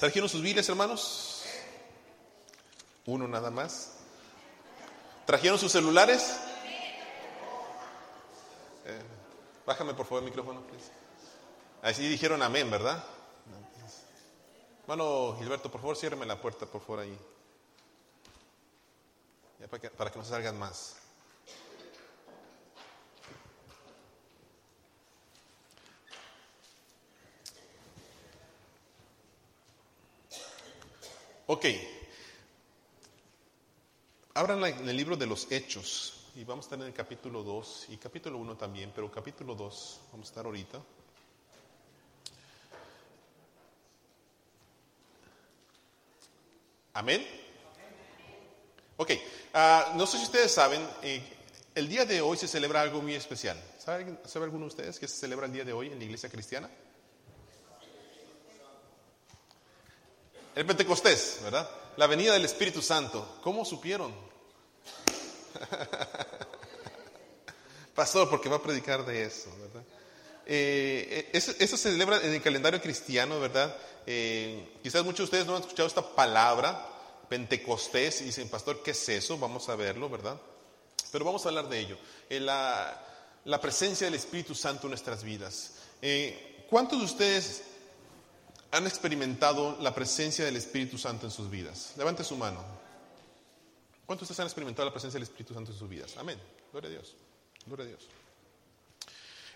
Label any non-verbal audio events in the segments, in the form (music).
¿Trajeron sus Biblias, hermanos? Uno nada más. ¿Trajeron sus celulares? Eh, bájame por favor el micrófono, please. Así dijeron amén, ¿verdad? Hermano Gilberto, por favor, ciérreme la puerta, por favor, ahí. Para, que, para que no se salgan más. Ok. Abran en el libro de los Hechos y vamos a estar en el capítulo 2 y capítulo 1 también, pero capítulo 2 vamos a estar ahorita. Amén. Ok, uh, no sé si ustedes saben, eh, el día de hoy se celebra algo muy especial. ¿Sabe, ¿Sabe alguno de ustedes que se celebra el día de hoy en la iglesia cristiana? El Pentecostés, ¿verdad? La venida del Espíritu Santo. ¿Cómo supieron? (laughs) Pastor, porque va a predicar de eso, ¿verdad? Eh, eso, eso, se celebra en el calendario cristiano, ¿verdad? Eh, quizás muchos de ustedes no han escuchado esta palabra, Pentecostés, y dicen, Pastor, ¿qué es eso? Vamos a verlo, ¿verdad? Pero vamos a hablar de ello. Eh, la, la, presencia del Espíritu Santo en nuestras vidas. Eh, ¿Cuántos de ustedes han experimentado la presencia del Espíritu Santo en sus vidas? Levante su mano. ¿Cuántos de ustedes han experimentado la presencia del Espíritu Santo en sus vidas? Amén. Gloria a Dios. Gloria a Dios.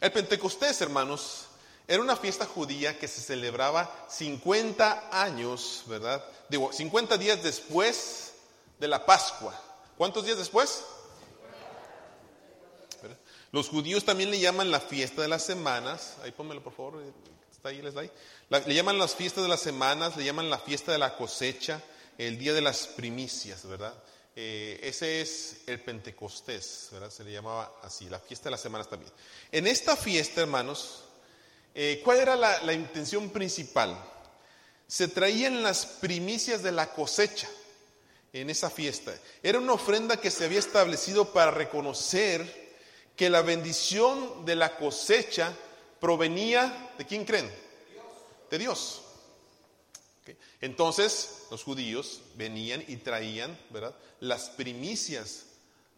El Pentecostés, hermanos, era una fiesta judía que se celebraba 50 años, ¿verdad? Digo, 50 días después de la Pascua. ¿Cuántos días después? Los judíos también le llaman la fiesta de las semanas. Ahí pónmelo, por favor. Ahí, les da le llaman las fiestas de las semanas, le llaman la fiesta de la cosecha, el día de las primicias, ¿verdad? Eh, ese es el Pentecostés, ¿verdad? Se le llamaba así, la fiesta de las semanas también. En esta fiesta, hermanos, eh, ¿cuál era la, intención principal? Se traían las primicias de la cosecha en esa fiesta. Era una ofrenda que se había establecido para reconocer que la bendición de la cosecha provenía, ¿de quién creen? De Dios. Entonces, los judíos venían y traían, ¿verdad? Las primicias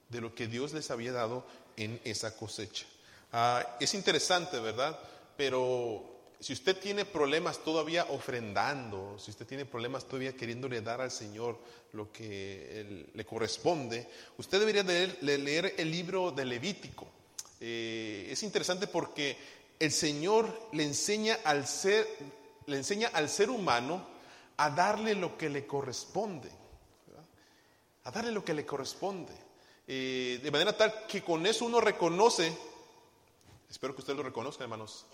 de lo que Dios les había dado en esa cosecha. Ah, es interesante, ¿verdad? Pero si usted tiene problemas todavía ofrendando, si usted tiene problemas todavía queriéndole dar al Señor lo que le corresponde, usted debería de leer, leer, el libro de Levítico. Eh, es interesante porque el Señor le enseña al ser, le enseña al ser humano a darle lo que le corresponde, a darle lo que le corresponde, eh, de manera tal que con eso uno reconoce, espero que usted lo reconozca, hermanos,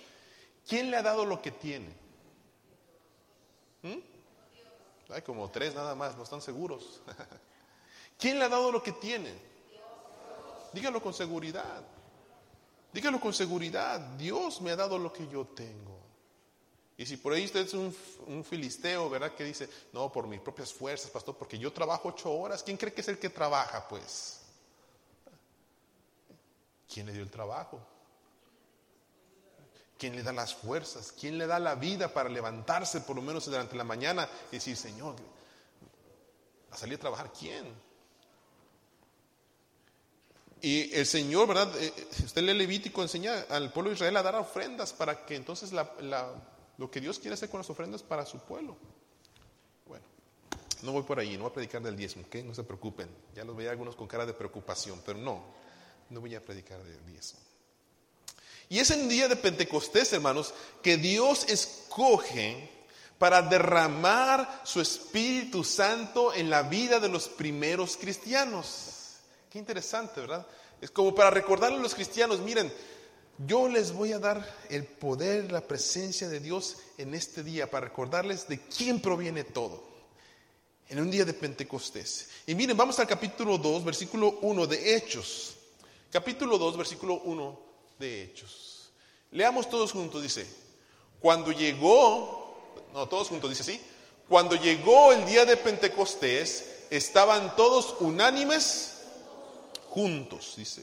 ¿quién le ha dado lo que tiene? ¿Mm? Hay como tres nada más, no están seguros. (laughs) ¿Quién le ha dado lo que tiene? Dígalo con seguridad. Dígalo con seguridad. Dios me ha dado lo que yo tengo. Y si por ahí usted es un, filisteo, ¿verdad? Que dice, no, por mis propias fuerzas, pastor, porque yo trabajo ocho horas. ¿Quién cree que es el que trabaja, pues? ¿Quién le dio el trabajo? ¿Quién le da las fuerzas? ¿Quién le da la vida para levantarse por lo menos durante la mañana y decir, Señor, a salir a trabajar? ¿Quién? Y el Señor, ¿verdad? Usted lee Levítico, enseña al pueblo de Israel a dar ofrendas para que entonces lo que Dios quiere hacer con las ofrendas para su pueblo. Bueno, no voy por ahí, no voy a predicar del diezmo, ¿ok? No se preocupen. Ya los veía algunos con cara de preocupación, pero no, no voy a predicar del diezmo. Y es en día de Pentecostés, hermanos, que Dios escoge para derramar su Espíritu Santo en la vida de los primeros cristianos. Qué interesante, ¿verdad? Es como para recordarle a los cristianos, miren, yo les voy a dar el poder, la presencia de Dios en este día para recordarles de quién proviene todo. En un día de Pentecostés. Y miren, vamos al capítulo 2, versículo 1 de Hechos. Capítulo 2, versículo 1 de Hechos. Leamos todos juntos, dice, cuando llegó, no, todos juntos, dice así, cuando llegó el día de Pentecostés, estaban todos unánimes juntos, dice.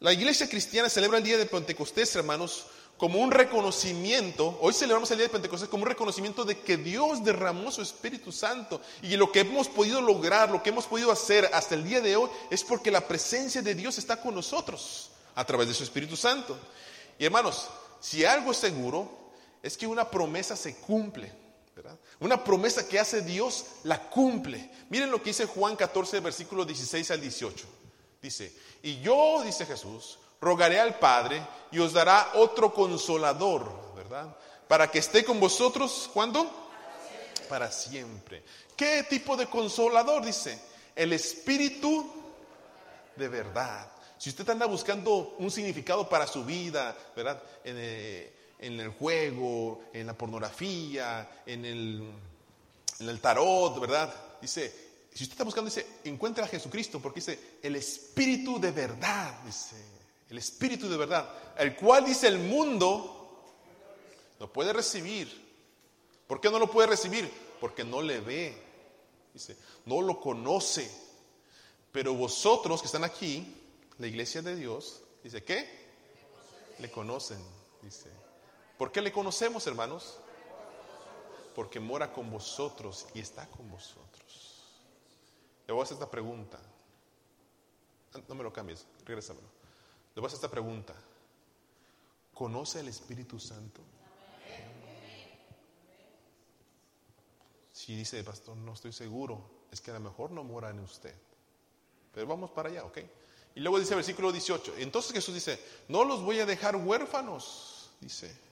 La iglesia cristiana celebra el día de Pentecostés, hermanos, como un reconocimiento, hoy celebramos el día de Pentecostés como un reconocimiento de que Dios derramó su Espíritu Santo y lo que hemos podido lograr, lo que hemos podido hacer hasta el día de hoy es porque la presencia de Dios está con nosotros a través de su Espíritu Santo. Y hermanos, si algo es seguro es que una promesa se cumple. Una promesa que hace Dios la cumple. Miren lo que dice Juan 14, versículo 16 al 18. Dice, y yo, dice Jesús, rogaré al Padre y os dará otro consolador, ¿verdad? Para que esté con vosotros, ¿cuándo? Para siempre. ¿Qué tipo de consolador? Dice, el Espíritu de verdad. Si usted anda buscando un significado para su vida, ¿verdad? En, el juego, en la pornografía, en el, en el tarot, ¿verdad? Dice, si usted está buscando, dice, encuentra a Jesucristo, porque dice, el Espíritu de verdad, dice, el Espíritu de verdad, el cual dice el mundo, no puede recibir. ¿Por qué no lo puede recibir? Porque no le ve, dice, no lo conoce. Pero vosotros que están aquí, la iglesia de Dios, dice, ¿qué? Le conocen, dice. ¿Por qué le conocemos, hermanos? Porque mora con vosotros y está con vosotros. Le voy a hacer esta pregunta. No me lo cambies, regrésamelo. Le voy a hacer esta pregunta. ¿Conoce el Espíritu Santo? Si dice, pastor, no estoy seguro, es que a lo mejor no mora en usted. Pero vamos para allá, ¿ok? Y luego dice el versículo 18, entonces Jesús dice, no los voy a dejar huérfanos, dice,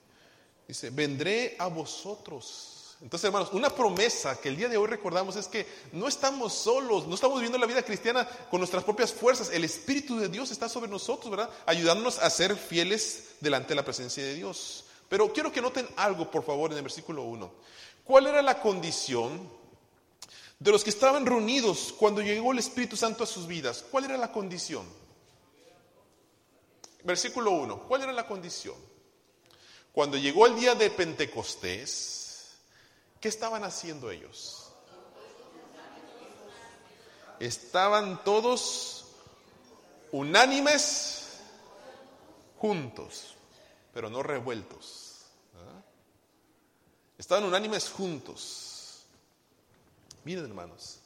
dice, vendré a vosotros. Entonces, hermanos, una promesa que el día de hoy recordamos es que no estamos solos, no estamos viviendo la vida cristiana con nuestras propias fuerzas. El Espíritu de Dios está sobre nosotros, ¿verdad? Ayudándonos a ser fieles delante de la presencia de Dios. Pero quiero que noten algo, por favor, en el versículo 1. ¿Cuál era la condición de los que estaban reunidos cuando llegó el Espíritu Santo a sus vidas? ¿Cuál era la condición? Versículo 1. ¿Cuál era la condición? Cuando llegó el día de Pentecostés, ¿Qué estaban haciendo ellos? Estaban todos unánimes juntos, pero no revueltos. Estaban unánimes juntos. Miren hermanos,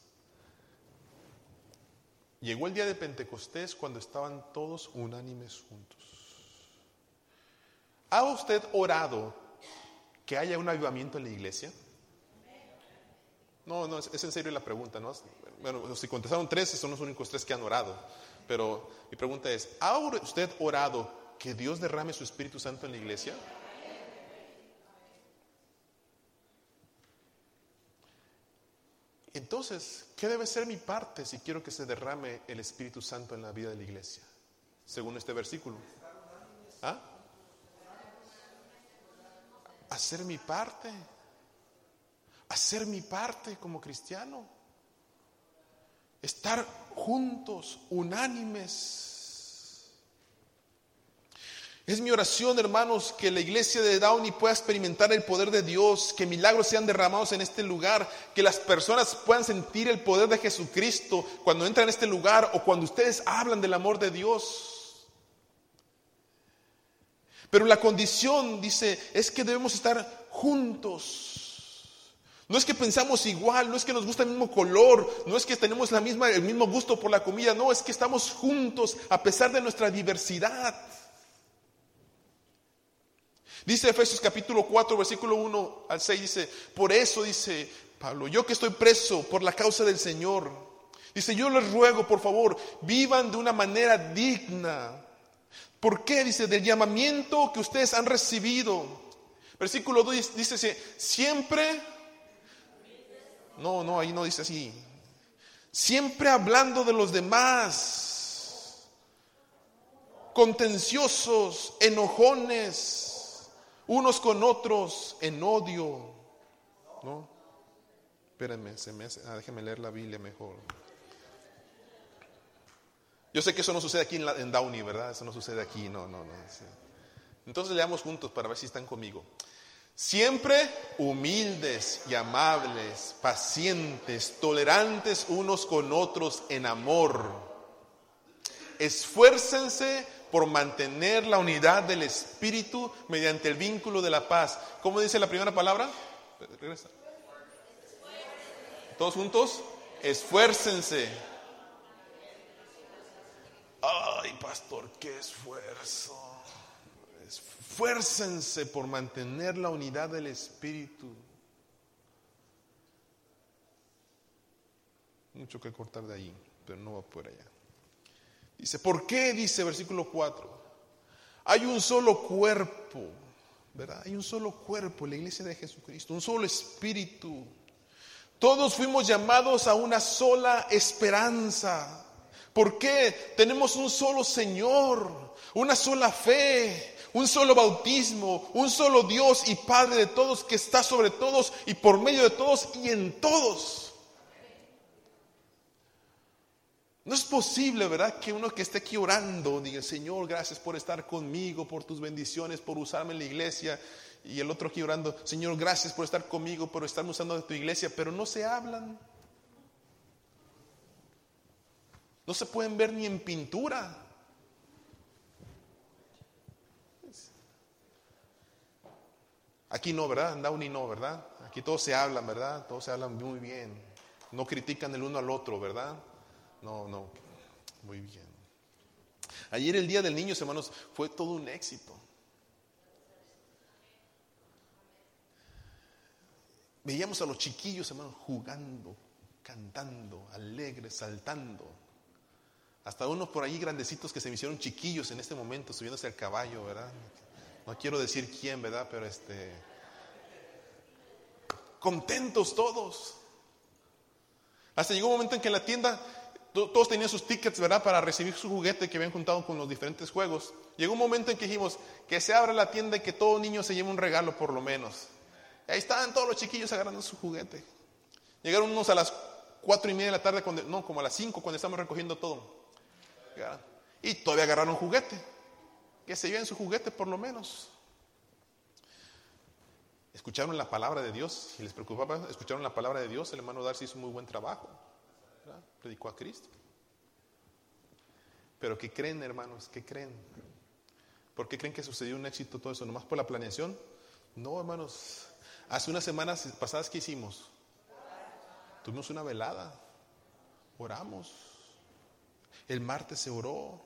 llegó el día de Pentecostés cuando estaban todos unánimes juntos. ¿Ha usted orado que haya un avivamiento en la iglesia? No, no, es, en serio la pregunta, ¿no? Bueno, si contestaron tres, son los únicos tres que han orado. Pero mi pregunta es, ¿ha usted orado que Dios derrame su Espíritu Santo en la iglesia? Entonces, ¿qué debe ser mi parte si quiero que se derrame el Espíritu Santo en la vida de la iglesia? Según este versículo. ¿Ah? Hacer mi parte hacer mi parte como cristiano, estar juntos, unánimes. Es mi oración, hermanos, que la iglesia de Downey pueda experimentar el poder de Dios, que milagros sean derramados en este lugar, que las personas puedan sentir el poder de Jesucristo cuando entran en este lugar o cuando ustedes hablan del amor de Dios. Pero la condición, dice, es que debemos estar juntos. No es que pensamos igual, no es que nos gusta el mismo color, no es que tenemos el mismo gusto por la comida, no, es que estamos juntos a pesar de nuestra diversidad. Dice Efesios capítulo 4, versículo 1 al 6, dice, por eso dice Pablo, yo que estoy preso por la causa del Señor, dice, yo les ruego, por favor, vivan de una manera digna. ¿Por qué? Dice, del llamamiento que ustedes han recibido. Versículo 2 dice, siempre no, no, ahí no dice así. Siempre hablando de los demás, contenciosos, enojones, unos con otros, en odio. ¿No? Espérenme, se me ah, déjenme leer la Biblia mejor. Yo sé que eso no sucede aquí en, Downey, ¿verdad? Eso no sucede aquí, no, no, no. Entonces leamos juntos para ver si están conmigo. Siempre humildes y amables, pacientes, tolerantes unos con otros en amor. Esfuércense por mantener la unidad del Espíritu mediante el vínculo de la paz. ¿Cómo dice la primera palabra? Regresa. Todos juntos, esfuércense. Ay, pastor, qué esfuerzo. Esfuércense por mantener la unidad del Espíritu. Mucho que cortar de ahí, pero no va por allá. Dice, ¿por qué? Dice versículo 4. Hay un solo cuerpo, ¿verdad? Hay un solo cuerpo la iglesia de Jesucristo, un solo espíritu. Todos fuimos llamados a una sola esperanza. ¿Por qué? Tenemos un solo Señor, una sola fe, un solo bautismo, un solo Dios y Padre de todos que está sobre todos y por medio de todos y en todos. No es posible, ¿verdad? Que uno que esté aquí orando diga, Señor, gracias por estar conmigo, por tus bendiciones, por usarme en la iglesia. Y el otro aquí orando, Señor, gracias por estar conmigo, por estarme usando de tu iglesia, pero no se hablan. No se pueden ver ni en pintura. Aquí no, ¿verdad? ni no, ¿verdad? Aquí todos se hablan, ¿verdad? Todos se hablan muy bien. No critican el uno al otro, ¿verdad? No, no, muy bien. Ayer el Día del Niño, hermanos, fue todo un éxito. Veíamos a los chiquillos, hermanos, jugando, cantando, alegres, saltando. Hasta unos por ahí grandecitos que se me hicieron chiquillos en este momento, subiéndose al caballo, ¿verdad? No quiero decir quién, ¿verdad? Pero este. Contentos todos. Hasta llegó un momento en que en la tienda todos tenían sus tickets, ¿verdad? Para recibir su juguete que habían juntado con los diferentes juegos. Llegó un momento en que dijimos que se abra la tienda y que todo niño se lleve un regalo por lo menos. ahí estaban todos los chiquillos agarrando su juguete. Llegaron unos a las cuatro y media de la tarde, cuando, no, como a las cinco cuando estamos recogiendo todo. Y todavía agarraron juguete. Que se lleven su juguete por lo menos. Escucharon la palabra de Dios. Si les preocupaba, escucharon la palabra de Dios. El hermano Darcy hizo un muy buen trabajo predicó a Cristo. Pero ¿qué creen, hermanos? ¿Qué creen? ¿Por qué creen que sucedió un éxito todo eso? ¿Nomás por la planeación? No, hermanos. Hace unas semanas pasadas, ¿qué hicimos? Tuvimos una velada. Oramos. El martes se oró.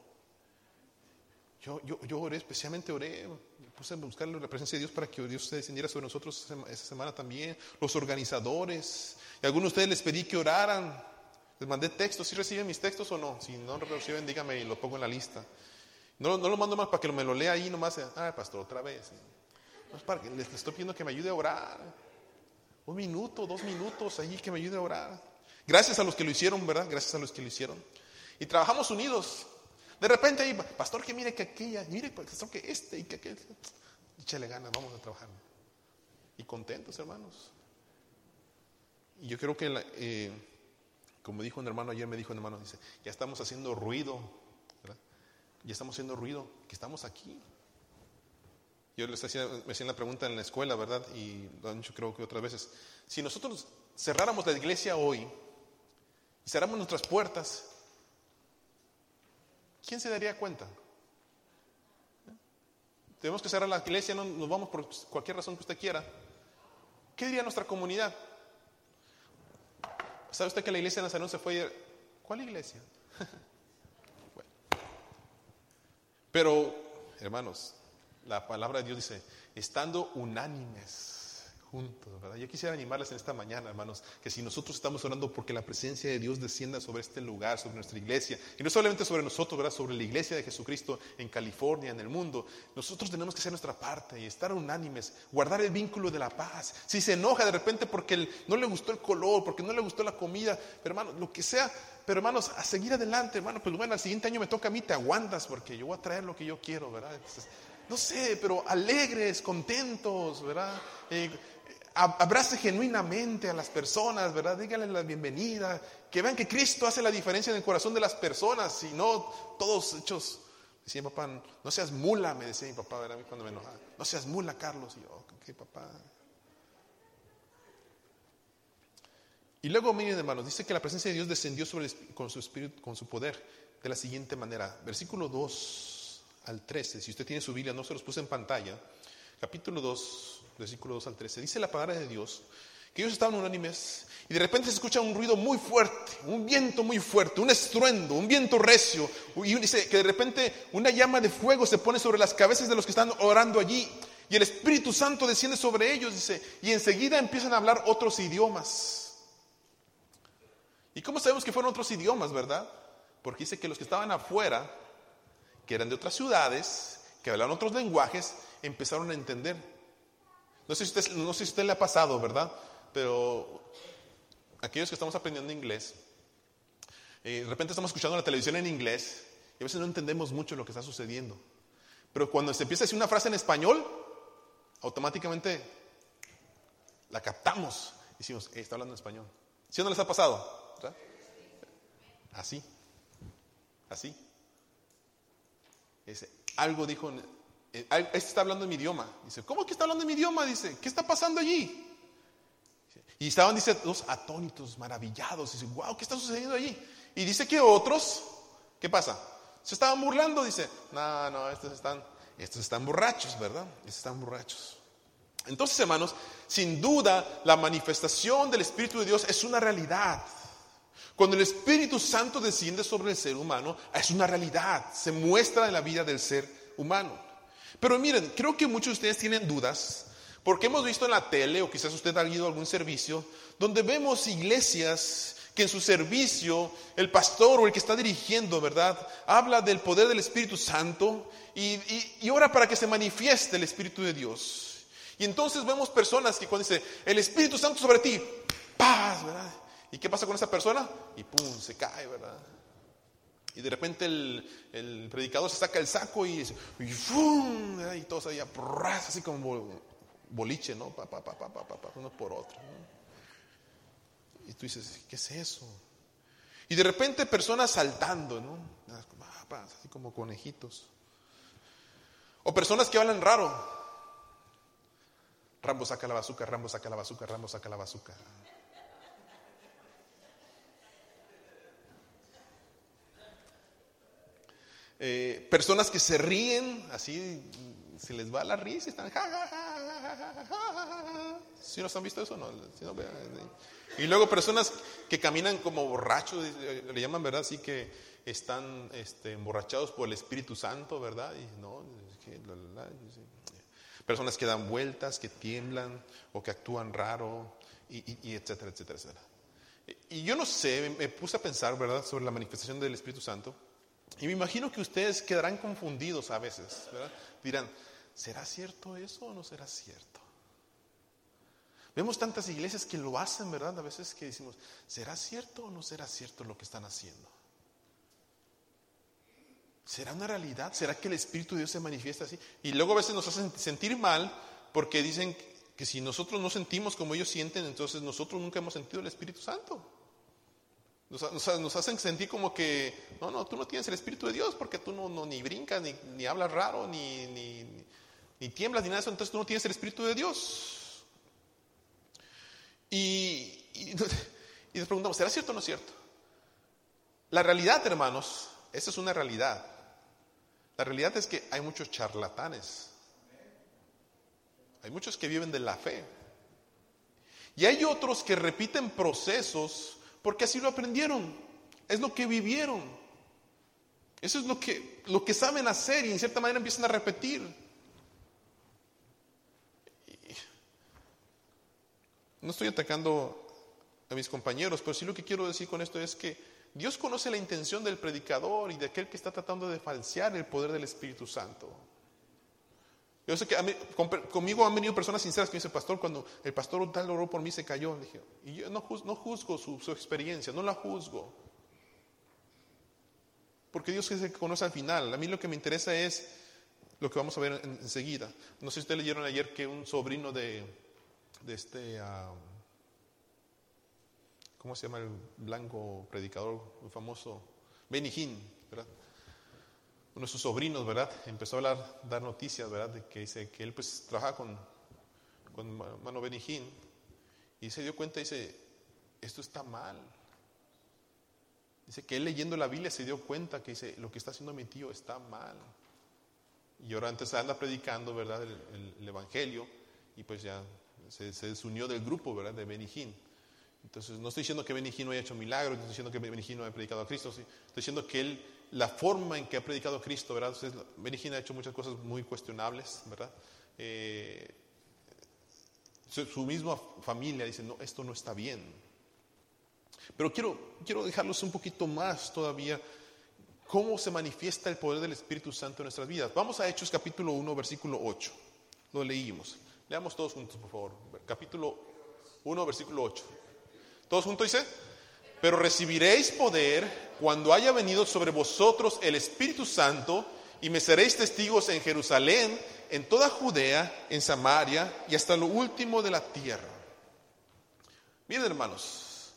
Yo, yo, yo oré, especialmente oré, puse a buscar la presencia de Dios para que Dios se descendiera sobre nosotros esa semana también. Los organizadores. Y algunos de ustedes les pedí que oraran les mandé textos, ¿sí reciben mis textos o no? Si no reciben, dígame y lo pongo en la lista. No, no lo mando más para que me lo lea ahí nomás. Ah, pastor, otra vez. No es para que les estoy pidiendo que me ayude a orar. Un minuto, dos minutos ahí que me ayude a orar. Gracias a los que lo hicieron, ¿verdad? Gracias a los que lo hicieron. Y trabajamos unidos. De repente ahí, pastor, que mire que aquella, mire, pastor, que este y que aquel. Échale ganas, vamos a trabajar. Y contentos, hermanos. Y yo creo que eh, como dijo un hermano ayer, me dijo un hermano, dice, ya estamos haciendo ruido. Ya estamos haciendo ruido, que estamos aquí. Yo les hacía, me la pregunta en la escuela, ¿verdad? Y lo han dicho creo que otras veces. Si nosotros cerráramos la iglesia hoy y cerramos nuestras puertas, ¿quién se daría cuenta? Tenemos que cerrar la iglesia, no nos vamos por cualquier razón que usted quiera. ¿Qué diría nuestra comunidad? ¿Sabe usted que la iglesia de Nazareno se fue? ¿Cuál iglesia? (laughs) Pero, hermanos, la palabra de Dios dice, estando unánimes yo quisiera animarles en esta mañana, hermanos, que si nosotros estamos orando porque la presencia de Dios descienda sobre este lugar, sobre nuestra iglesia, y no solamente sobre nosotros, ¿verdad? sobre la iglesia de Jesucristo en California, en el mundo, nosotros tenemos que hacer nuestra parte y estar unánimes, guardar el vínculo de la paz. Si se enoja de repente porque no le gustó el color, porque no le gustó la comida, pero hermanos, lo que sea, pero hermanos, a seguir adelante, hermano, pues bueno, al siguiente año me toca a mí, te aguantas porque yo voy a traer lo que yo quiero, ¿verdad? no sé, pero alegres, contentos, ¿verdad? Eh, abrace genuinamente a las personas, ¿verdad? Díganle la bienvenida, que vean que Cristo hace la diferencia en el corazón de las personas y no todos hechos. Decía mi papá, no seas mula, me decía mi papá, ¿verdad? Cuando me enojaba, no seas mula, Carlos. Y yo, ¿qué papá? Y luego, miren hermanos, dice que la presencia de Dios descendió con su espíritu, con su poder, de la siguiente manera. Versículo 2 al 13. Si usted tiene su Biblia, no se los puse en pantalla. Capítulo 2, versículo 2 al 13. Dice la palabra de Dios que ellos estaban unánimes y de repente se escucha un ruido muy fuerte, un viento muy fuerte, un estruendo, un viento recio. Y dice que de repente una llama de fuego se pone sobre las cabezas de los que están orando allí. Y el Espíritu Santo desciende sobre ellos, dice, y enseguida empiezan a hablar otros idiomas. ¿Y cómo sabemos que fueron otros idiomas, verdad? Porque dice que los que estaban afuera, que eran de otras ciudades, que hablaban otros lenguajes, empezaron a entender. No sé si usted, no sé si usted le ha pasado, ¿verdad? Pero aquellos que estamos aprendiendo inglés, eh, de repente estamos escuchando la televisión en inglés y a veces no entendemos mucho lo que está sucediendo. Pero cuando se empieza a decir una frase en español, automáticamente la captamos. Y decimos, está hablando en español. ¿Sí o no les ha pasado? Así. Así. Dice, algo dijo, eh, este está hablando en mi idioma. Dice, ¿cómo que está hablando en mi idioma? Dice, ¿qué está pasando allí? Y estaban, dice, dos atónitos, maravillados. Dice, wow, ¿qué está sucediendo allí? Y dice que otros, ¿qué pasa? Se estaban burlando, dice, no, no, estos están, estos están borrachos, ¿verdad? Estos están borrachos. Entonces, hermanos, sin duda, la manifestación del Espíritu de Dios es una realidad. Cuando el Espíritu Santo desciende sobre el ser humano, es una realidad, se muestra en la vida del ser humano. Pero miren, creo que muchos de ustedes tienen dudas porque hemos visto en la tele, o quizás usted ha ido a algún servicio, donde vemos iglesias que en su servicio el pastor o el que está dirigiendo, ¿verdad? Habla del poder del Espíritu Santo y, y, ora para que se manifieste el Espíritu de Dios. Y entonces vemos personas que cuando dice, el Espíritu Santo sobre ti, paz, ¿verdad? ¿Y qué pasa con esa persona? Y pum, se cae, ¿verdad? Y de repente el, predicador se saca el saco y, y, ¡fum! y todos ahí, así como boliche, ¿no? Pa, pa, pa, pa, pa, pa, uno por otro. Y tú dices, ¿qué es eso? Y de repente personas saltando, ¿no? Ah, así como conejitos. O personas que hablan raro. Rambo saca la bazuca, Rambo saca la bazuca, Rambo saca la bazuca. Eh, personas que se ríen, así se les va la risa y están ja, ja, ja, ja, ¿Sí nos han visto eso? No, y luego personas que caminan como borrachos, le llaman, ¿verdad? Así que están este, emborrachados por el Espíritu Santo, ¿verdad? Y no, personas que dan vueltas, que tiemblan o que actúan raro, y, etcétera, etcétera, etcétera. Y yo no sé, me puse a pensar, ¿verdad?, sobre la manifestación del Espíritu Santo. Y me imagino que ustedes quedarán confundidos a veces. Dirán, ¿será cierto eso o no será cierto? Vemos tantas iglesias que lo hacen, ¿verdad? A veces que decimos, ¿será cierto o no será cierto lo que están haciendo? ¿Será una realidad? ¿Será que el Espíritu de Dios se manifiesta así? Y luego a veces nos hacen sentir mal porque dicen que si nosotros no sentimos como ellos sienten, entonces nosotros nunca hemos sentido el Espíritu Santo. Nos, hacen sentir como que, no, no, tú no tienes el Espíritu de Dios porque tú no, ni brincas, ni, ni, hablas raro, ni, ni, tiemblas, ni nada de eso, entonces tú no tienes el Espíritu de Dios. Y, y, (laughs) nos preguntamos, ¿será cierto o no es cierto? La realidad, hermanos, esa es una realidad. La realidad es que hay muchos charlatanes. Hay muchos que viven de la fe. Y hay otros que repiten procesos porque así lo aprendieron, es lo que vivieron. Eso es lo que, lo que saben hacer y en cierta manera empiezan a repetir. No estoy atacando a mis compañeros, pero sí lo que quiero decir con esto es que Dios conoce la intención del predicador y de aquel que está tratando de falsear el poder del Espíritu Santo. Yo sé que conmigo han venido personas sinceras que me dicen, pastor, cuando el pastor tal oró por mí se cayó. dije, y yo no, juzgo, su, experiencia, no la juzgo. Porque Dios es el que conoce al final. A mí lo que me interesa es lo que vamos a ver enseguida. No sé si ustedes leyeron ayer que un sobrino de, este, ¿cómo se llama el blanco predicador muy famoso? Benny Hinn, ¿verdad? Uno de sus sobrinos, ¿verdad? Empezó a hablar, dar noticias, ¿verdad? De que dice que él pues trabaja con, con Mano Benijín y se dio cuenta dice, esto está mal. Dice que él leyendo la Biblia se dio cuenta que dice, lo que está haciendo mi tío está mal. Y ahora antes anda predicando, ¿verdad? El, el, Evangelio y pues ya se, se, desunió del grupo, ¿verdad? De Benijín. Entonces, no estoy diciendo que Benijín no haya hecho milagros, no estoy diciendo que Benijín no haya predicado a Cristo, estoy diciendo que él, la forma en que ha predicado Cristo, ¿verdad? Entonces, ha hecho muchas cosas muy cuestionables, ¿verdad? Eh, su, su, misma familia dice, no, esto no está bien. Pero quiero, quiero dejarlos un poquito más todavía cómo se manifiesta el poder del Espíritu Santo en nuestras vidas. Vamos a Hechos capítulo 1, versículo 8. Lo leímos. Leamos todos juntos, por favor. Capítulo 1, versículo 8. ¿Todos juntos dice? Pero recibiréis poder cuando haya venido sobre vosotros el Espíritu Santo y me seréis testigos en Jerusalén, en toda Judea, en Samaria y hasta lo último de la tierra. Miren hermanos,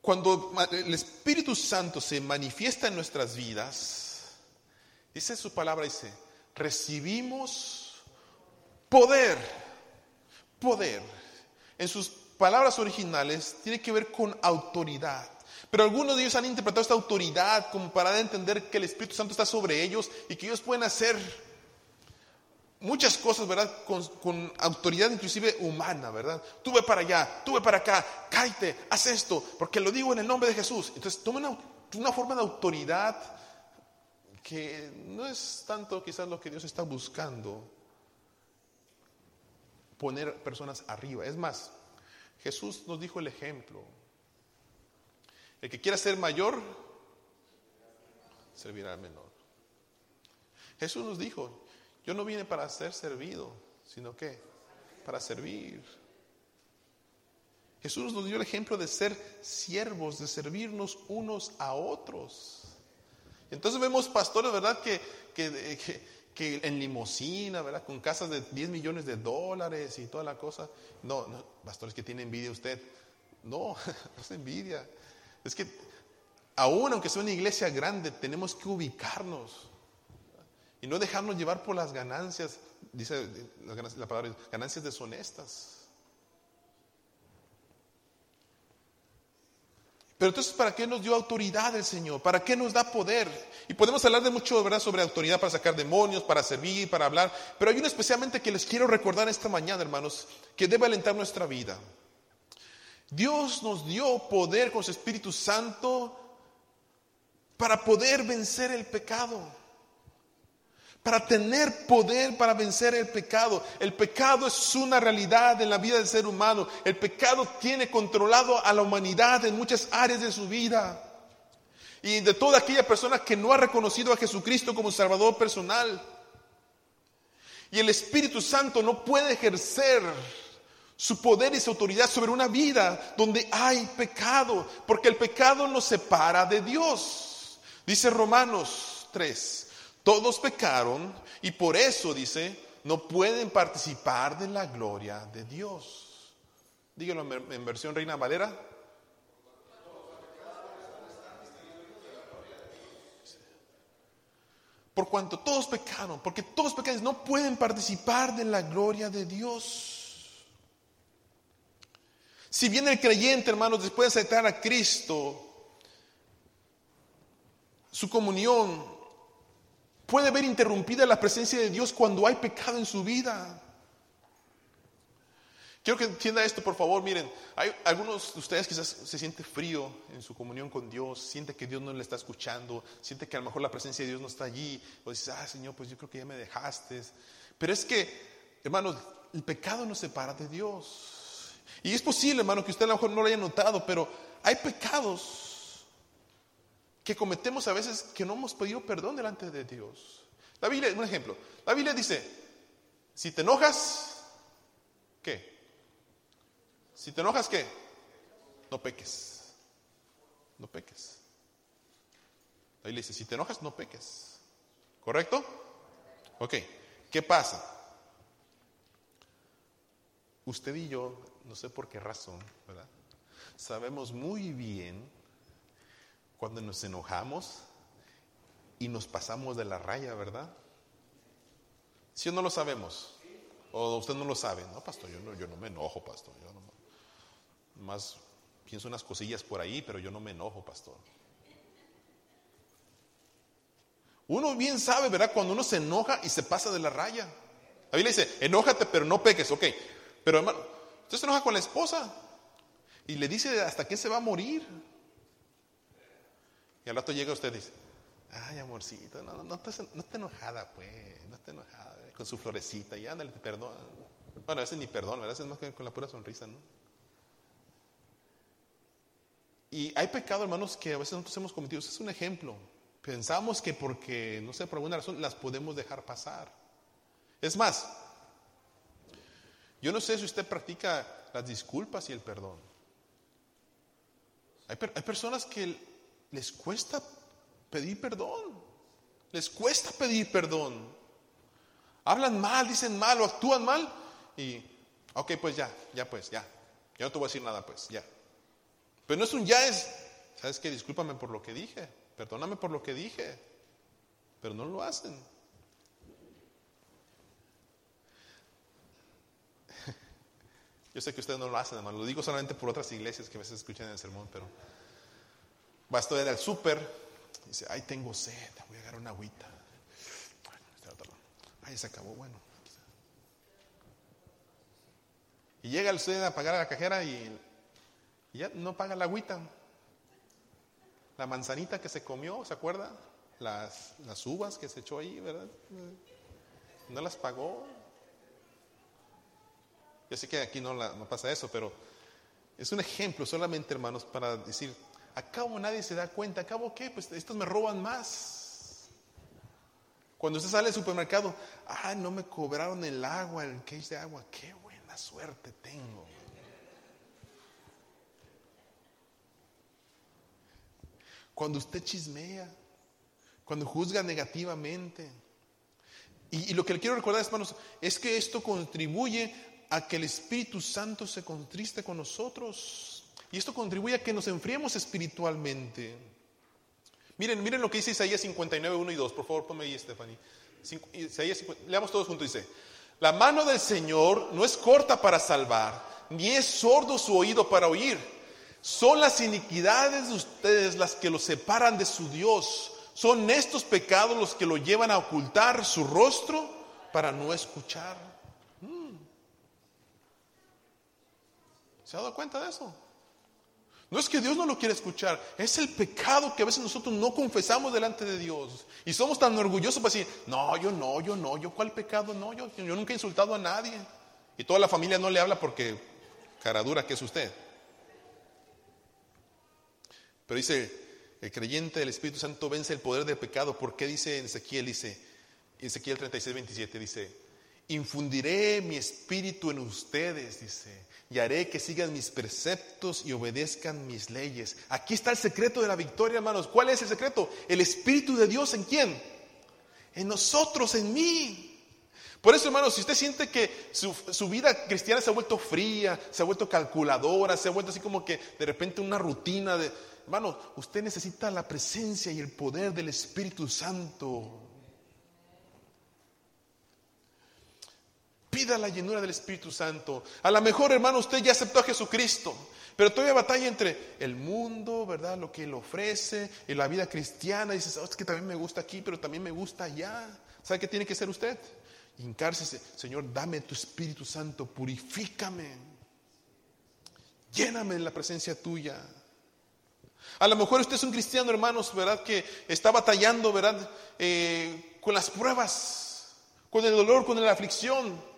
cuando el Espíritu Santo se manifiesta en nuestras vidas, dice su palabra, dice, recibimos poder, poder. En sus palabras originales tiene que ver con autoridad. Pero algunos de ellos han interpretado esta autoridad como para entender que el Espíritu Santo está sobre ellos y que ellos pueden hacer muchas cosas, ¿verdad? Con, autoridad inclusive humana, ¿verdad? Tú ve para allá, tú ve para acá, cállate, haz esto, porque lo digo en el nombre de Jesús. Entonces toma una, una forma de autoridad que no es tanto quizás lo que Dios está buscando, poner personas arriba. Es más, Jesús nos dijo el ejemplo. El que quiera ser mayor, servirá al menor. Jesús nos dijo, yo no vine para ser servido, sino que para servir. Jesús nos dio el ejemplo de ser siervos, de servirnos unos a otros. Entonces vemos pastores, ¿verdad? Que, que, que, en limosina, ¿verdad? Con casas de 10 millones de dólares y toda la cosa. No, no, pastores que tiene envidia usted. No, no (laughs) es envidia. Es que aún aunque sea una iglesia grande, tenemos que ubicarnos y no dejarnos llevar por las ganancias, dice la palabra, ganancias deshonestas. Pero entonces, ¿para qué nos dio autoridad el Señor? ¿Para qué nos da poder? Y podemos hablar de mucho, ¿verdad?, sobre autoridad para sacar demonios, para servir, para hablar. Pero hay uno especialmente que les quiero recordar esta mañana, hermanos, que debe alentar nuestra vida. Dios nos dio poder con su Espíritu Santo para poder vencer el pecado. Para tener poder para vencer el pecado. El pecado es una realidad en la vida del ser humano. El pecado tiene controlado a la humanidad en muchas áreas de su vida. Y de toda aquella persona que no ha reconocido a Jesucristo como Salvador personal. Y el Espíritu Santo no puede ejercer su poder y su autoridad sobre una vida donde hay pecado, porque el pecado nos separa de Dios. Dice Romanos 3, todos pecaron y por eso, dice, no pueden participar de la gloria de Dios. Díganlo en versión Reina Valera. Por cuanto todos pecaron, porque todos pecados no pueden participar de la gloria de Dios. Si viene el creyente, hermanos, después de aceptar a Cristo, su comunión puede ver interrumpida la presencia de Dios cuando hay pecado en su vida. Quiero que entienda esto, por favor. Miren, hay algunos de ustedes quizás se siente frío en su comunión con Dios, siente que Dios no le está escuchando, siente que a lo mejor la presencia de Dios no está allí, o dices, ah, Señor, pues yo creo que ya me dejaste. Pero es que, hermanos, el pecado nos separa de Dios. Y es posible, hermano, que usted a lo mejor no lo haya notado, pero hay pecados que cometemos a veces que no hemos pedido perdón delante de Dios. La Biblia, un ejemplo, la Biblia dice, si te enojas, ¿qué? Si te enojas, ¿qué? No peques. No peques. La Biblia dice, si te enojas, no peques. ¿Correcto? Ok, ¿qué pasa? Usted y yo no sé por qué razón, ¿verdad? Sabemos muy bien cuando nos enojamos y nos pasamos de la raya, ¿verdad? ¿Sí o no lo sabemos? ¿O usted no lo sabe? No, pastor, yo no, me enojo, pastor. Yo no, más pienso unas cosillas por ahí, pero yo no me enojo, pastor. Uno bien sabe, ¿verdad? Cuando uno se enoja y se pasa de la raya. La Biblia dice, enójate pero no peques, ok. Pero hermano, usted se enoja con la esposa y le dice hasta que se va a morir. Y al rato llega usted y dice, ay amorcito, no, no, no, esté enojada pues, no esté enojada, eh, con su florecita y ándale, te perdona. Bueno, a veces ni perdón, a veces más que con la pura sonrisa, ¿no? Y hay pecado, hermanos, que a veces nosotros hemos cometido. Ese es un ejemplo. Pensamos que porque, no sé, por alguna razón, las podemos dejar pasar. Es más, yo no sé si usted practica las disculpas y el perdón. Hay personas que les cuesta pedir perdón. Les cuesta pedir perdón. Hablan mal, dicen mal o actúan mal. Y, ok, pues ya, ya pues, ya. Yo no te voy a decir nada, pues, ya. Pero no es un ya, es, ¿sabes qué? Discúlpame por lo que dije, perdóname por lo que dije, pero no lo hacen. (laughs) Yo sé que ustedes no lo hacen, hermano, lo digo solamente por otras iglesias que a veces escuchan el sermón, pero va a estar al súper dice, ay, tengo sed, voy a agarrar una agüita. Ay, se acabó, bueno. Y llega el usted a pagar a la cajera y ya no paga la agüita. La manzanita que se comió, ¿se acuerda? Las, las uvas que se echó ahí, ¿verdad? No las pagó. Yo sé que aquí no, no pasa eso, pero es un ejemplo solamente, hermanos, para decir, acabo nadie se da cuenta, acabo qué, pues estos me roban más. Cuando usted sale al supermercado, ah, no me cobraron el agua, el case de agua, qué buena suerte tengo. cuando usted chismea, cuando juzga negativamente. Y, lo que le quiero recordar, hermanos, es que esto contribuye a que el Espíritu Santo se contriste con nosotros. Y esto contribuye a que nos enfriemos espiritualmente. Miren, miren lo que dice Isaías 59, 1 y 2. Por favor, ponme ahí, Stephanie. Isaías, leamos todos juntos. Dice, la mano del Señor no es corta para salvar, ni es sordo su oído para oír son las iniquidades de ustedes las que los separan de su Dios. Son estos pecados los que lo llevan a ocultar su rostro para no escuchar. Mm. ¿Se ha dado cuenta de eso? No es que Dios no lo quiera escuchar, es el pecado que a veces nosotros no confesamos delante de Dios. Y somos tan orgullosos para decir, no, yo no, yo no, yo cuál pecado, no, yo, yo nunca he insultado a nadie. Y toda la familia no le habla porque cara dura que es usted. Pero dice, el creyente del Espíritu Santo vence el poder del pecado. ¿Por qué dice en Ezequiel? Dice, Ezequiel 36, 27, dice, infundiré mi espíritu en ustedes, dice, y haré que sigan mis preceptos y obedezcan mis leyes. Aquí está el secreto de la victoria, hermanos. ¿Cuál es el secreto? El Espíritu de Dios en quién? En nosotros, en mí. Por eso, hermanos, si usted siente que su, vida cristiana se ha vuelto fría, se ha vuelto calculadora, se ha vuelto así como que de repente una rutina de, usted necesita la presencia y el poder del Espíritu Santo. Pida la llenura del Espíritu Santo. A lo mejor, hermano, usted ya aceptó a Jesucristo, pero todavía batalla entre el mundo, ¿verdad? Lo que Él ofrece y la vida cristiana. Y dice, oh, es que también me gusta aquí, pero también me gusta allá. ¿Sabe qué tiene que ser usted? Hincársese, Señor, dame tu Espíritu Santo, purifícame. Lléname en la presencia tuya. A lo mejor usted es un cristiano, hermanos, ¿verdad? Que está batallando, ¿verdad? Eh, con las pruebas, con el dolor, con la aflicción.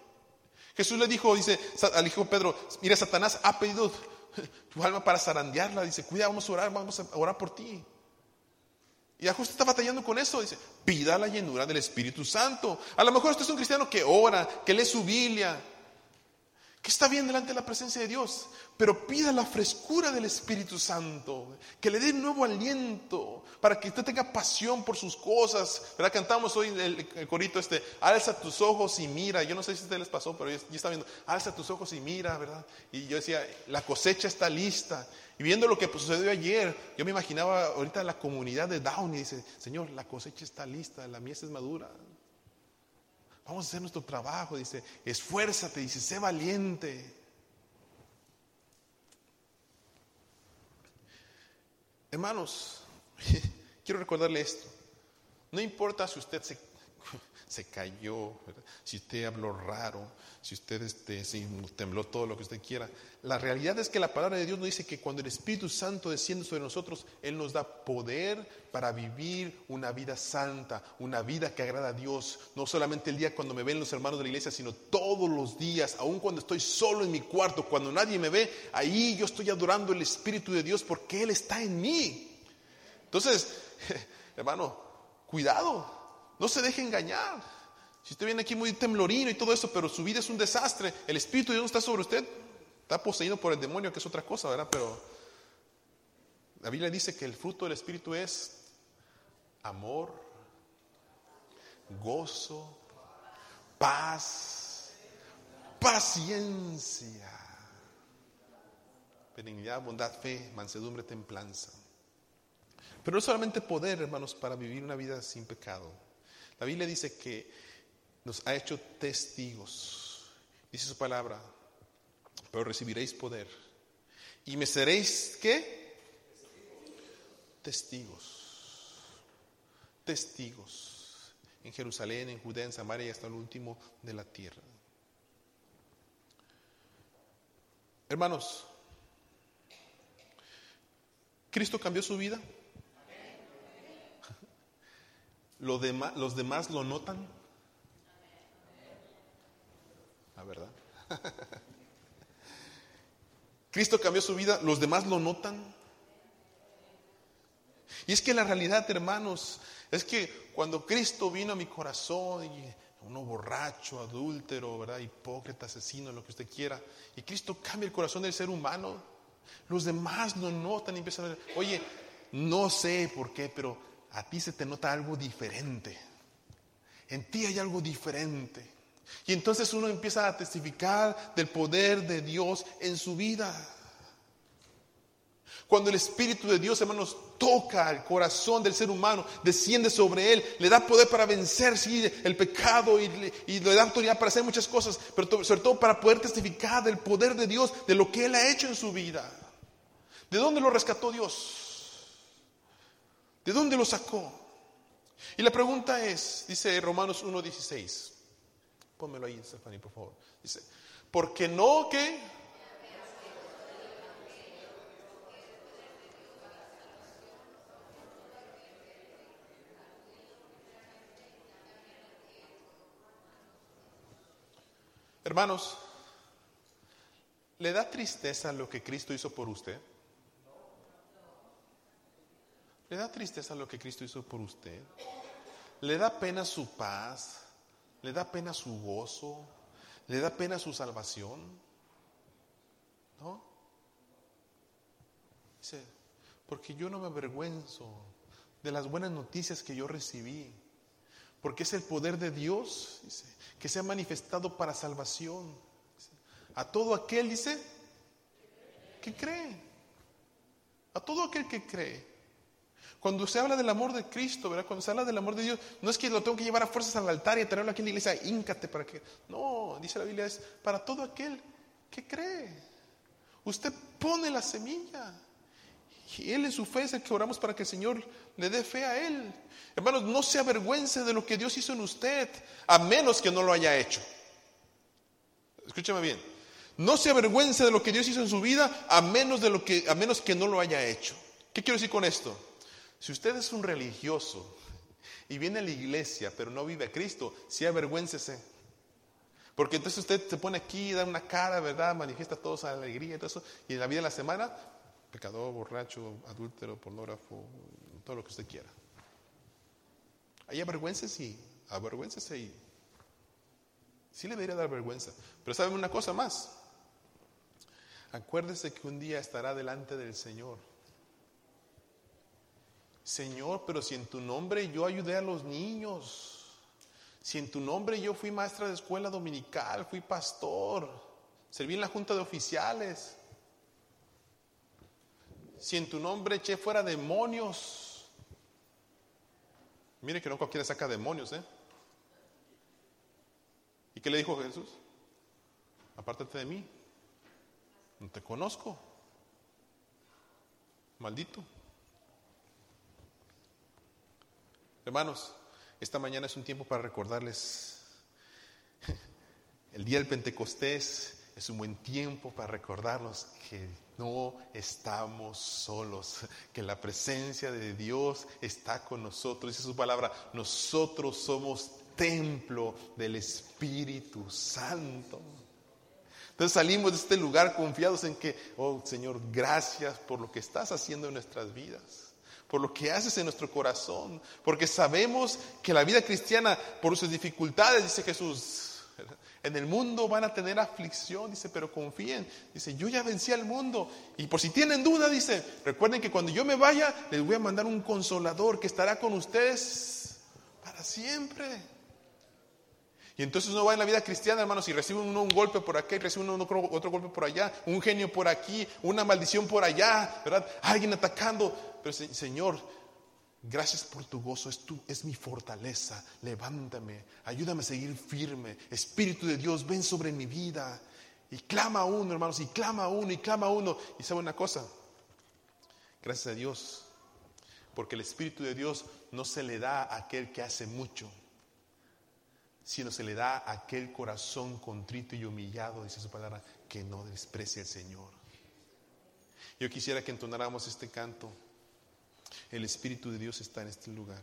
Jesús le dijo, dice al hijo Pedro, mira, Satanás ha pedido (laughs) tu alma para zarandearla. Dice, cuida, vamos a orar, vamos a orar por ti. Y usted está batallando con eso. Dice, pida la llenura del Espíritu Santo. A lo mejor usted es un cristiano que ora, que lee su Biblia, que está bien delante de la presencia de Dios, pero pida la frescura del Espíritu Santo, que le dé nuevo aliento, para que usted tenga pasión por sus cosas. ¿Verdad? Cantamos hoy el, corito este, alza tus ojos y mira. Yo no sé si a ustedes les pasó, pero yo, yo, estaba viendo, alza tus ojos y mira, ¿verdad? Y yo decía, la cosecha está lista. Y viendo lo que sucedió ayer, yo me imaginaba ahorita la comunidad de Downey, dice, Señor, la cosecha está lista, la mies es madura. Vamos a hacer nuestro trabajo, dice, esfuérzate, dice, sé valiente. Hermanos, (laughs) quiero recordarle esto. No importa si usted se, (laughs) se cayó, si usted habló raro, si usted este, tembló todo lo que usted quiera. La realidad es que la palabra de Dios nos dice que cuando el Espíritu Santo desciende sobre nosotros, Él nos da poder para vivir una vida santa, una vida que agrada a Dios. No solamente el día cuando me ven los hermanos de la iglesia, sino todos los días, aun cuando estoy solo en mi cuarto, cuando nadie me ve, ahí yo estoy adorando el Espíritu de Dios porque Él está en mí. Entonces, (laughs) hermano, cuidado, no se deje engañar. Si usted viene aquí muy temblorino y todo eso, pero su vida es un desastre, el Espíritu de Dios está sobre usted, está poseído por el demonio, que es otra cosa, ¿verdad? Pero la Biblia dice que el fruto del Espíritu es amor, gozo, paz, paciencia, benignidad, bondad, fe, mansedumbre, templanza. Pero no solamente poder, hermanos, para vivir una vida sin pecado. La Biblia dice que nos ha hecho testigos. Dice su palabra, pero recibiréis poder. Y me seréis, ¿qué? Testigos. Testigos. En Jerusalén, en Judea, en Samaria y hasta el último de la tierra. Hermanos, ¿Cristo cambió su vida? (laughs) ¿Los demás, ¿Los demás lo notan? ¿Verdad? (laughs) Cristo cambió su vida, los demás lo notan. Y es que la realidad, hermanos, es que cuando Cristo vino a mi corazón, uno borracho, adúltero, ¿verdad? hipócrita, asesino, lo que usted quiera, y Cristo cambia el corazón del ser humano, los demás lo notan y empiezan a ver, oye, no sé por qué, pero a ti se te nota algo diferente. En ti hay algo diferente. Y entonces uno empieza a testificar del poder de Dios en su vida. Cuando el Espíritu de Dios, hermanos, toca el corazón del ser humano, desciende sobre él, le da poder para vencer el pecado y le, da autoridad para hacer muchas cosas, pero sobre todo para poder testificar del poder de Dios, de lo que él ha hecho en su vida. ¿De dónde lo rescató Dios? ¿De dónde lo sacó? Y la pregunta es, dice Romanos 1.16, Pónmelo ahí, Stephanie, por favor. Dice, porque no que... Hermanos, ¿le da tristeza lo que Cristo hizo por usted? ¿Le da tristeza lo que Cristo hizo por usted? ¿Le da pena su paz? ¿Le da pena su gozo? ¿Le da pena su salvación? ¿No? Dice, porque yo no me avergüenzo de las buenas noticias que yo recibí, porque es el poder de Dios, dice, que se ha manifestado para salvación. A todo aquel, dice, que cree. A todo aquel que cree. Cuando se habla del amor de Cristo, ¿verdad? Cuando se habla del amor de Dios, no es que lo tengo que llevar a fuerzas al altar y tenerlo aquí en la iglesia, íncate para que. No, dice la Biblia, es para todo aquel que cree. Usted pone la semilla. Él en su fe es el que oramos para que el Señor le dé fe a Él. Hermanos, no se avergüence de lo que Dios hizo en usted, a menos que no lo haya hecho. Escúchame bien. No se avergüence de lo que Dios hizo en su vida, a menos, de lo que, a menos que no lo haya hecho. ¿Qué quiero decir con esto? Si usted es un religioso y viene a la iglesia pero no vive a Cristo, sí avergüéncese. Porque entonces usted se pone aquí, da una cara, ¿verdad? Manifiesta toda esa alegría y todo eso. Y en la vida de la semana, pecador, borracho, adúltero, pornógrafo, todo lo que usted quiera. Ahí avergüéncese y avergüéncese y sí le debería dar vergüenza. Pero ¿saben una cosa más? Acuérdese que un día estará delante del Señor Señor, pero si en tu nombre yo ayudé a los niños, si en tu nombre yo fui maestra de escuela dominical, fui pastor, serví en la junta de oficiales, si en tu nombre eché fuera demonios, mire que no cualquiera saca demonios, ¿eh? ¿Y qué le dijo Jesús? Apártate de mí, no te conozco, maldito. Hermanos, esta mañana es un tiempo para recordarles. El día del Pentecostés es un buen tiempo para recordarnos que no estamos solos, que la presencia de Dios está con nosotros. Dice su palabra, nosotros somos templo del Espíritu Santo. Entonces salimos de este lugar confiados en que, oh Señor, gracias por lo que estás haciendo en nuestras vidas, por lo que haces en nuestro corazón, porque sabemos que la vida cristiana, por sus dificultades, dice Jesús, en el mundo van a tener aflicción, dice, pero confíen. Dice, yo ya vencí al mundo. Y por si tienen duda, dice, recuerden que cuando yo me vaya, les voy a mandar un consolador que estará con ustedes para siempre. Y entonces uno va en la vida cristiana, hermanos, y recibe uno un golpe por acá, y recibe uno otro, golpe por allá, un genio por aquí, una maldición por allá, ¿verdad? Alguien atacando. Pero Señor, Gracias por tu gozo, es, tu, es mi fortaleza. Levántame, ayúdame a seguir firme. Espíritu de Dios, ven sobre mi vida. Y clama a uno, hermanos, y clama a uno, y clama a uno. Y sabe una cosa, gracias a Dios, porque el Espíritu de Dios no se le da a aquel que hace mucho, sino se le da aquel corazón contrito y humillado, dice su palabra, que no desprecia al Señor. Yo quisiera que entonáramos este canto. El Espíritu de Dios está en este lugar.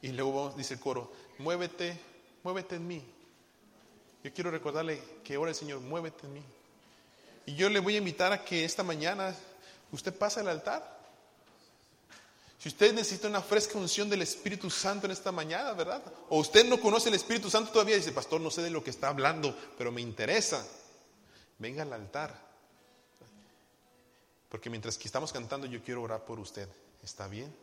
Y luego dice el coro, muévete, muévete en mí. Yo quiero recordarle que ahora el Señor, muévete en mí. Y yo le voy a invitar a que esta mañana usted pase al altar. Si usted necesita una fresca unción del Espíritu Santo en esta mañana, ¿verdad? O usted no conoce el Espíritu Santo todavía, dice, pastor, no sé de lo que está hablando, pero me interesa. Venga al altar. Porque mientras que estamos cantando, yo quiero orar por usted. ¿Está bien?